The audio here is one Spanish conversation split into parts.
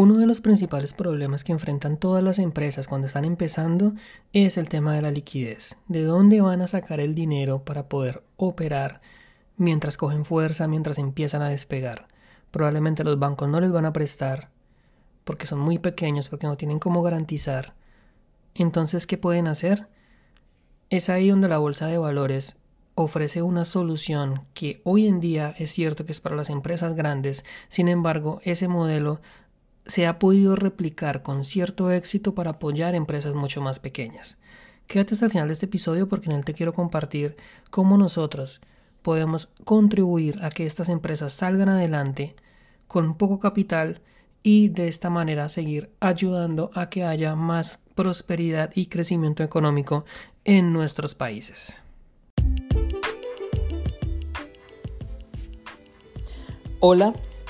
Uno de los principales problemas que enfrentan todas las empresas cuando están empezando es el tema de la liquidez. ¿De dónde van a sacar el dinero para poder operar mientras cogen fuerza, mientras empiezan a despegar? Probablemente los bancos no les van a prestar porque son muy pequeños, porque no tienen cómo garantizar. Entonces, ¿qué pueden hacer? Es ahí donde la bolsa de valores ofrece una solución que hoy en día es cierto que es para las empresas grandes, sin embargo, ese modelo se ha podido replicar con cierto éxito para apoyar empresas mucho más pequeñas. Quédate hasta el final de este episodio porque en él te quiero compartir cómo nosotros podemos contribuir a que estas empresas salgan adelante con poco capital y de esta manera seguir ayudando a que haya más prosperidad y crecimiento económico en nuestros países. Hola,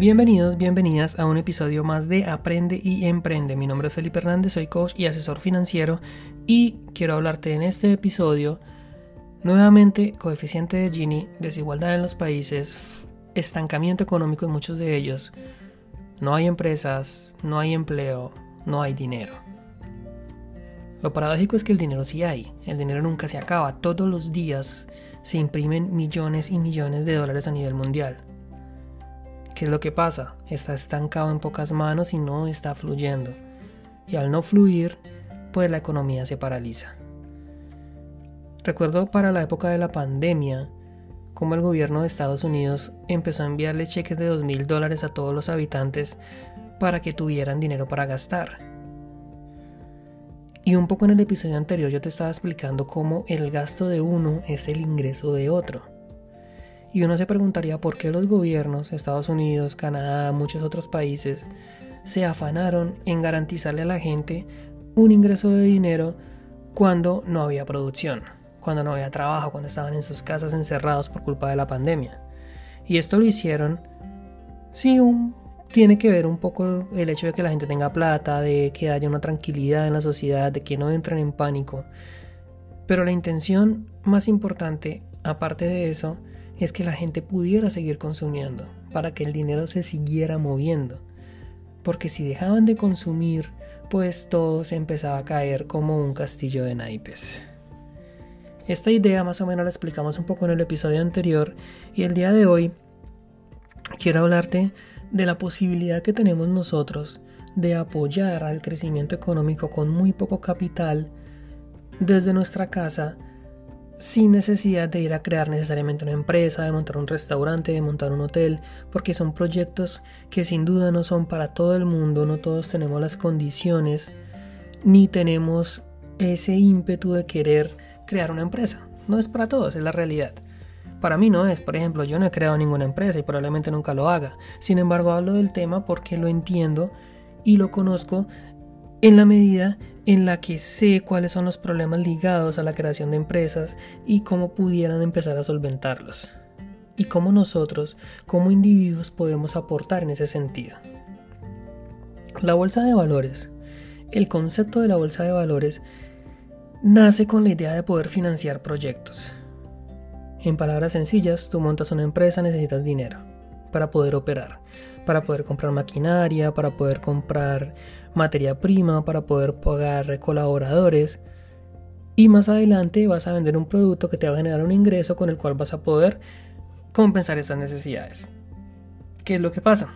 Bienvenidos, bienvenidas a un episodio más de Aprende y Emprende. Mi nombre es Felipe Hernández, soy coach y asesor financiero y quiero hablarte en este episodio nuevamente coeficiente de Gini, desigualdad en los países, estancamiento económico en muchos de ellos. No hay empresas, no hay empleo, no hay dinero. Lo paradójico es que el dinero sí hay, el dinero nunca se acaba, todos los días se imprimen millones y millones de dólares a nivel mundial. ¿Qué es lo que pasa? Está estancado en pocas manos y no está fluyendo. Y al no fluir, pues la economía se paraliza. Recuerdo para la época de la pandemia, cómo el gobierno de Estados Unidos empezó a enviarle cheques de dos mil dólares a todos los habitantes para que tuvieran dinero para gastar. Y un poco en el episodio anterior yo te estaba explicando cómo el gasto de uno es el ingreso de otro. Y uno se preguntaría por qué los gobiernos, Estados Unidos, Canadá, muchos otros países, se afanaron en garantizarle a la gente un ingreso de dinero cuando no había producción, cuando no había trabajo, cuando estaban en sus casas encerrados por culpa de la pandemia. Y esto lo hicieron, sí, tiene que ver un poco el hecho de que la gente tenga plata, de que haya una tranquilidad en la sociedad, de que no entren en pánico. Pero la intención más importante, aparte de eso, es que la gente pudiera seguir consumiendo, para que el dinero se siguiera moviendo. Porque si dejaban de consumir, pues todo se empezaba a caer como un castillo de naipes. Esta idea más o menos la explicamos un poco en el episodio anterior y el día de hoy quiero hablarte de la posibilidad que tenemos nosotros de apoyar al crecimiento económico con muy poco capital desde nuestra casa sin necesidad de ir a crear necesariamente una empresa, de montar un restaurante, de montar un hotel, porque son proyectos que sin duda no son para todo el mundo, no todos tenemos las condiciones, ni tenemos ese ímpetu de querer crear una empresa. No es para todos, es la realidad. Para mí no es, por ejemplo, yo no he creado ninguna empresa y probablemente nunca lo haga. Sin embargo, hablo del tema porque lo entiendo y lo conozco en la medida en la que sé cuáles son los problemas ligados a la creación de empresas y cómo pudieran empezar a solventarlos. Y cómo nosotros, como individuos, podemos aportar en ese sentido. La bolsa de valores. El concepto de la bolsa de valores nace con la idea de poder financiar proyectos. En palabras sencillas, tú montas una empresa, necesitas dinero para poder operar, para poder comprar maquinaria, para poder comprar materia prima, para poder pagar colaboradores. Y más adelante vas a vender un producto que te va a generar un ingreso con el cual vas a poder compensar esas necesidades. ¿Qué es lo que pasa?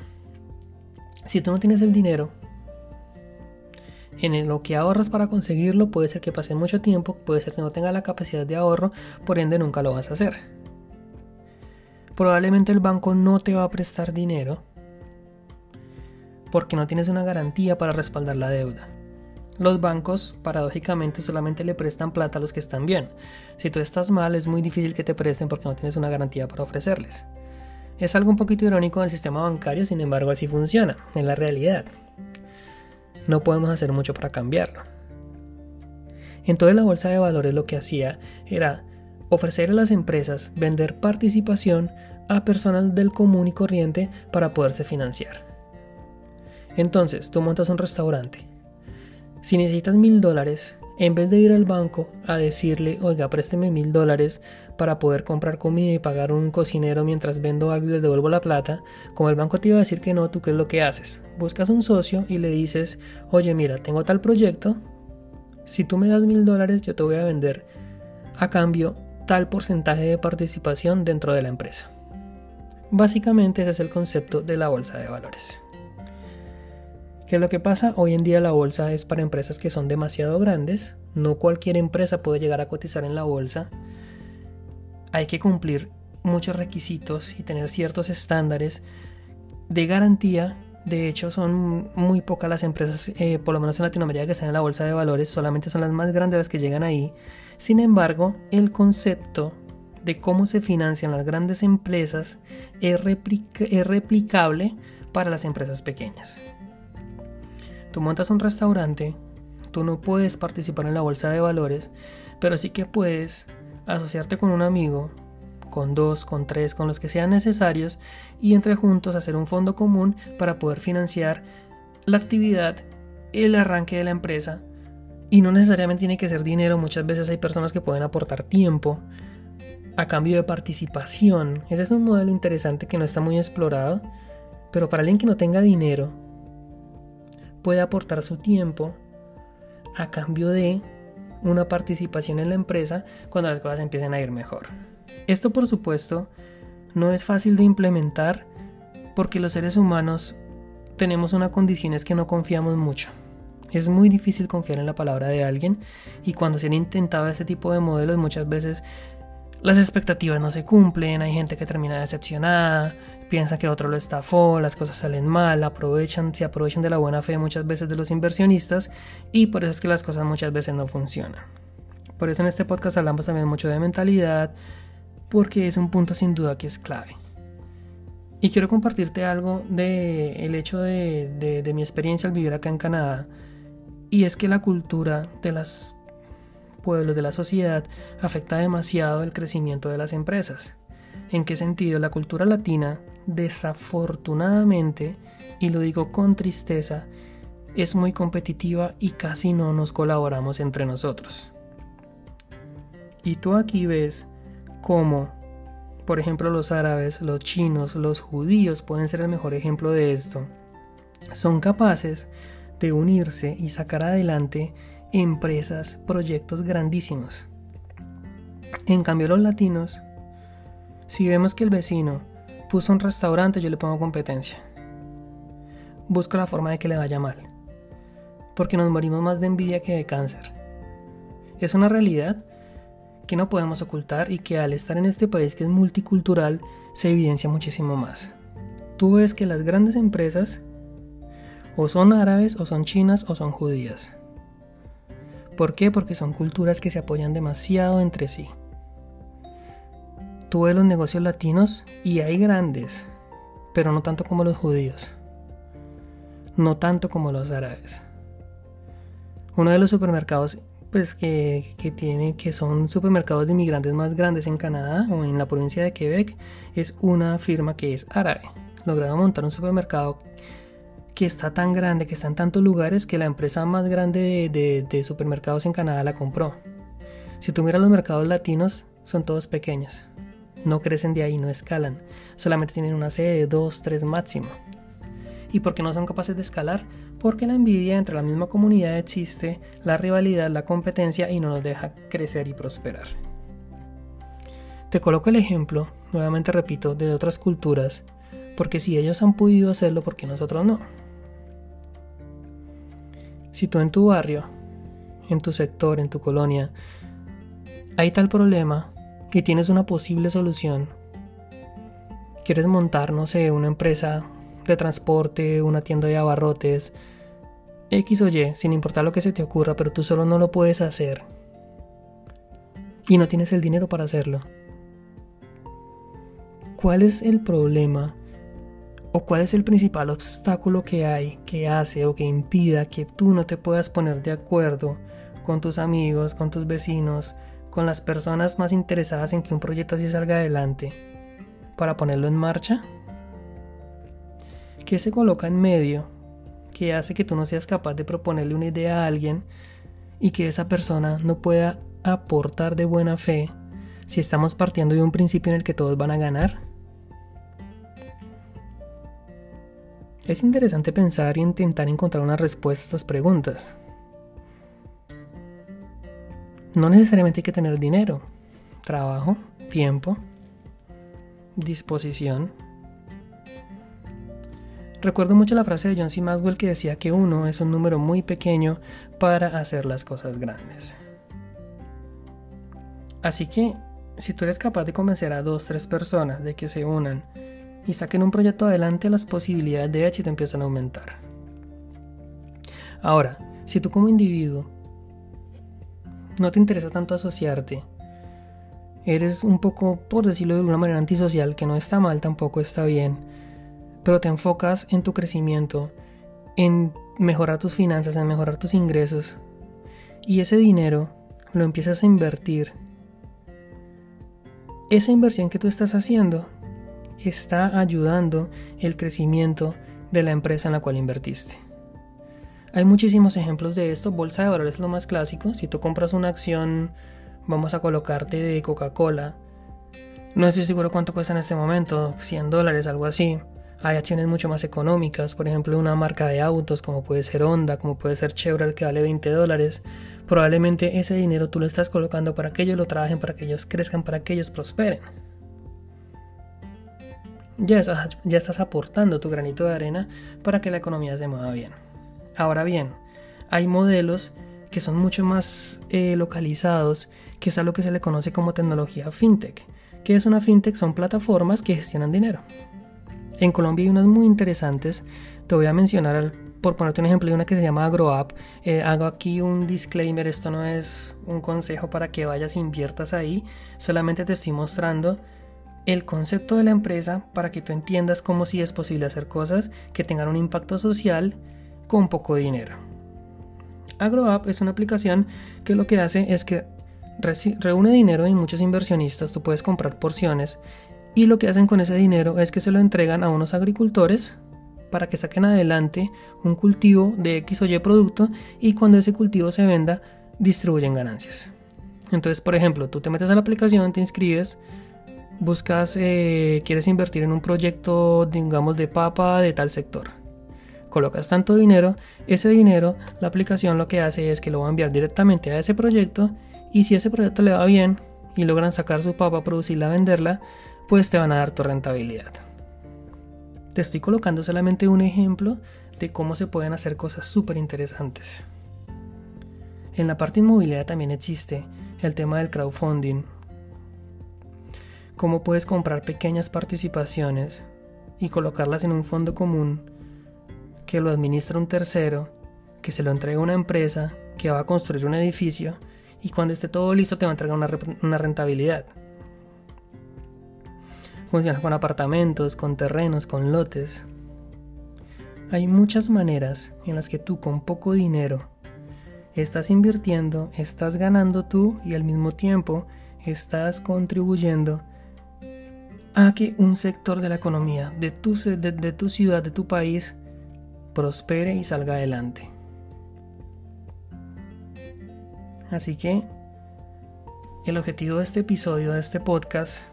Si tú no tienes el dinero, en lo que ahorras para conseguirlo puede ser que pase mucho tiempo, puede ser que no tenga la capacidad de ahorro, por ende nunca lo vas a hacer. Probablemente el banco no te va a prestar dinero porque no tienes una garantía para respaldar la deuda. Los bancos, paradójicamente, solamente le prestan plata a los que están bien. Si tú estás mal, es muy difícil que te presten porque no tienes una garantía para ofrecerles. Es algo un poquito irónico del sistema bancario, sin embargo así funciona, en la realidad. No podemos hacer mucho para cambiarlo. Entonces la bolsa de valores lo que hacía era ofrecer a las empresas vender participación a personas del común y corriente para poderse financiar. Entonces, tú montas un restaurante. Si necesitas mil dólares, en vez de ir al banco a decirle, oiga, présteme mil dólares para poder comprar comida y pagar un cocinero mientras vendo algo y le devuelvo la plata, como el banco te iba a decir que no, tú qué es lo que haces? Buscas un socio y le dices, oye, mira, tengo tal proyecto, si tú me das mil dólares, yo te voy a vender a cambio tal porcentaje de participación dentro de la empresa. Básicamente ese es el concepto de la bolsa de valores. ¿Qué es lo que pasa? Hoy en día la bolsa es para empresas que son demasiado grandes. No cualquier empresa puede llegar a cotizar en la bolsa. Hay que cumplir muchos requisitos y tener ciertos estándares de garantía. De hecho, son muy pocas las empresas, eh, por lo menos en Latinoamérica, que están en la bolsa de valores. Solamente son las más grandes las que llegan ahí. Sin embargo, el concepto de cómo se financian las grandes empresas es, replicable para las empresas pequeñas. Tú montas un restaurante, tú no puedes participar en la bolsa de valores, pero sí que puedes asociarte con un amigo, con dos, con tres, con los que sean necesarios, y entre juntos hacer un fondo común para poder financiar la actividad, el arranque de la empresa. Y no necesariamente tiene que ser dinero, muchas veces hay personas que pueden aportar tiempo a cambio de participación. Ese es un modelo interesante que no está muy explorado, pero para alguien que no tenga dinero puede aportar su tiempo a cambio de una participación en la empresa cuando las cosas empiecen a ir mejor. Esto por supuesto no es fácil de implementar porque los seres humanos tenemos una condición es que no confiamos mucho. Es muy difícil confiar en la palabra de alguien y cuando se han intentado ese tipo de modelos muchas veces las expectativas no se cumplen, hay gente que termina decepcionada, piensa que el otro lo estafó, las cosas salen mal, aprovechan, se aprovechan de la buena fe muchas veces de los inversionistas y por eso es que las cosas muchas veces no funcionan. Por eso en este podcast hablamos también mucho de mentalidad, porque es un punto sin duda que es clave. Y quiero compartirte algo de el hecho de, de mi experiencia al vivir acá en Canadá, y es que la cultura de las pueblos de la sociedad afecta demasiado el crecimiento de las empresas. ¿En qué sentido? La cultura latina, desafortunadamente, y lo digo con tristeza, es muy competitiva y casi no nos colaboramos entre nosotros. Y tú aquí ves cómo, por ejemplo, los árabes, los chinos, los judíos pueden ser el mejor ejemplo de esto. Son capaces de unirse y sacar adelante empresas, proyectos grandísimos. En cambio los latinos, si vemos que el vecino puso un restaurante, yo le pongo competencia. Busco la forma de que le vaya mal. Porque nos morimos más de envidia que de cáncer. Es una realidad que no podemos ocultar y que al estar en este país que es multicultural se evidencia muchísimo más. Tú ves que las grandes empresas o son árabes o son chinas o son judías. ¿Por qué? Porque son culturas que se apoyan demasiado entre sí. Tú ves los negocios latinos y hay grandes, pero no tanto como los judíos. No tanto como los árabes. Uno de los supermercados pues que, que, tiene, que son supermercados de inmigrantes más grandes en Canadá o en la provincia de Quebec, es una firma que es árabe. Lograron montar un supermercado que está tan grande, que está en tantos lugares, que la empresa más grande de, supermercados en Canadá la compró. Si tú miras los mercados latinos, son todos pequeños. No crecen de ahí, no escalan. Solamente tienen una sede de 2, 3 máximo. ¿Y por qué no son capaces de escalar? Porque la envidia entre la misma comunidad existe, la rivalidad, la competencia y no nos deja crecer y prosperar. Te coloco el ejemplo, nuevamente repito, de otras culturas, porque si ellos han podido hacerlo, ¿por qué nosotros no? Si tú en tu barrio, en tu sector, en tu colonia, hay tal problema y tienes una posible solución, quieres montar, no sé, una empresa de transporte, una tienda de abarrotes, X o Y, sin importar lo que se te ocurra, pero tú solo no lo puedes hacer y no tienes el dinero para hacerlo. ¿Cuál es el problema o cuál es el principal obstáculo que hay que hace o que impida que tú no te puedas poner de acuerdo con tus amigos, con tus vecinos, con las personas más interesadas en que un proyecto así salga adelante para ponerlo en marcha? ¿Qué se coloca en medio que hace que tú no seas capaz de proponerle una idea a alguien y que esa persona no pueda aportar de buena fe si estamos partiendo de un principio en el que todos van a ganar? Es interesante pensar y intentar encontrar una respuesta a estas preguntas. No necesariamente hay que tener dinero, trabajo, tiempo, disposición. Recuerdo mucho la frase de John C. Maxwell que decía que uno es un número muy pequeño para hacer las cosas grandes. Así que, si tú eres capaz de convencer a dos, tres personas de que se unan y saquen un proyecto adelante, las posibilidades de éxito empiezan a aumentar. Ahora, si tú como individuo no te interesa tanto asociarte, eres un poco, por decirlo de alguna manera, antisocial, que no está mal, tampoco está bien, pero te enfocas en tu crecimiento, en mejorar tus finanzas, en mejorar tus ingresos, y ese dinero lo empiezas a invertir. Esa inversión que tú estás haciendo está ayudando el crecimiento de la empresa en la cual invertiste. Hay muchísimos ejemplos de esto. Bolsa de valores es lo más clásico. Si tú compras una acción, vamos a colocarte de Coca-Cola. No estoy seguro cuánto cuesta en este momento, 100 dólares, algo así. Hay acciones mucho más económicas, por ejemplo, una marca de autos como puede ser Honda, como puede ser Chevrolet que vale 20 dólares. Probablemente ese dinero tú lo estás colocando para que ellos lo trabajen, para que ellos crezcan, para que ellos prosperen ya estás, aportando tu granito de arena para que la economía se mueva bien. Ahora bien, hay modelos que son mucho más eh, localizados, que es a lo que se le conoce como tecnología fintech. ¿Qué es una fintech? Son plataformas que gestionan dinero. En Colombia hay unas muy interesantes. Te voy a mencionar, por ponerte un ejemplo, hay una que se llama AgroApp. Eh, hago aquí un disclaimer, esto no es un consejo para que vayas e inviertas ahí. Solamente te estoy mostrando el concepto de la empresa para que tú entiendas cómo sí es posible hacer cosas que tengan un impacto social con poco dinero. AgroApp es una aplicación que lo que hace es que reúne dinero y muchos inversionistas, tú puedes comprar porciones y lo que hacen con ese dinero es que se lo entregan a unos agricultores para que saquen adelante un cultivo de X o Y producto y cuando ese cultivo se venda distribuyen ganancias. Entonces, por ejemplo, tú te metes a la aplicación, te inscribes, buscas, eh, quieres invertir en un proyecto, digamos, de papa de tal sector. Colocas tanto dinero, ese dinero, la aplicación lo que hace es que lo va a enviar directamente a ese proyecto y si ese proyecto le va bien y logran sacar su papa, producirla, venderla, pues te van a dar tu rentabilidad. Te estoy colocando solamente un ejemplo de cómo se pueden hacer cosas súper interesantes. En la parte inmobiliaria también existe el tema del crowdfunding cómo puedes comprar pequeñas participaciones y colocarlas en un fondo común que lo administra un tercero, que se lo entrega una empresa que va a construir un edificio y cuando esté todo listo te va a entregar una, rentabilidad. Funciona con apartamentos, con terrenos, con lotes. Hay muchas maneras en las que tú con poco dinero estás invirtiendo, estás ganando tú y al mismo tiempo estás contribuyendo a que un sector de la economía de tu, de, tu ciudad, de tu país, prospere y salga adelante. Así que el objetivo de este episodio, de este podcast,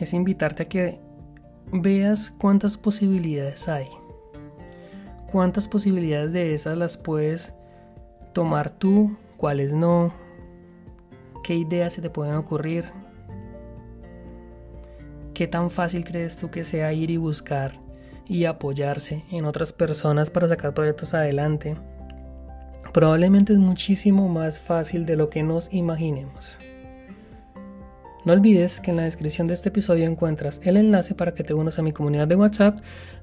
es invitarte a que veas cuántas posibilidades hay. Cuántas posibilidades de esas las puedes tomar tú, cuáles no, qué ideas se te pueden ocurrir, ¿Qué tan fácil crees tú que sea ir y buscar y apoyarse en otras personas para sacar proyectos adelante? Probablemente es muchísimo más fácil de lo que nos imaginemos. No olvides que en la descripción de este episodio encuentras el enlace para que te unas a mi comunidad de WhatsApp,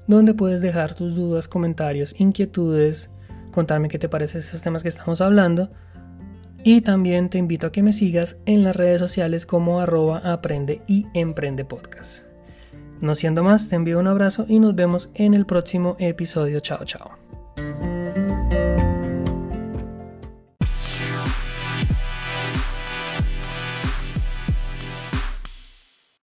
donde puedes dejar tus dudas, comentarios, inquietudes, contarme qué te parecen esos temas que estamos hablando y también te invito a que me sigas en las redes sociales como arroba aprende y emprende podcast. No siendo más, te envío un abrazo y nos vemos en el próximo episodio. Chao, chao.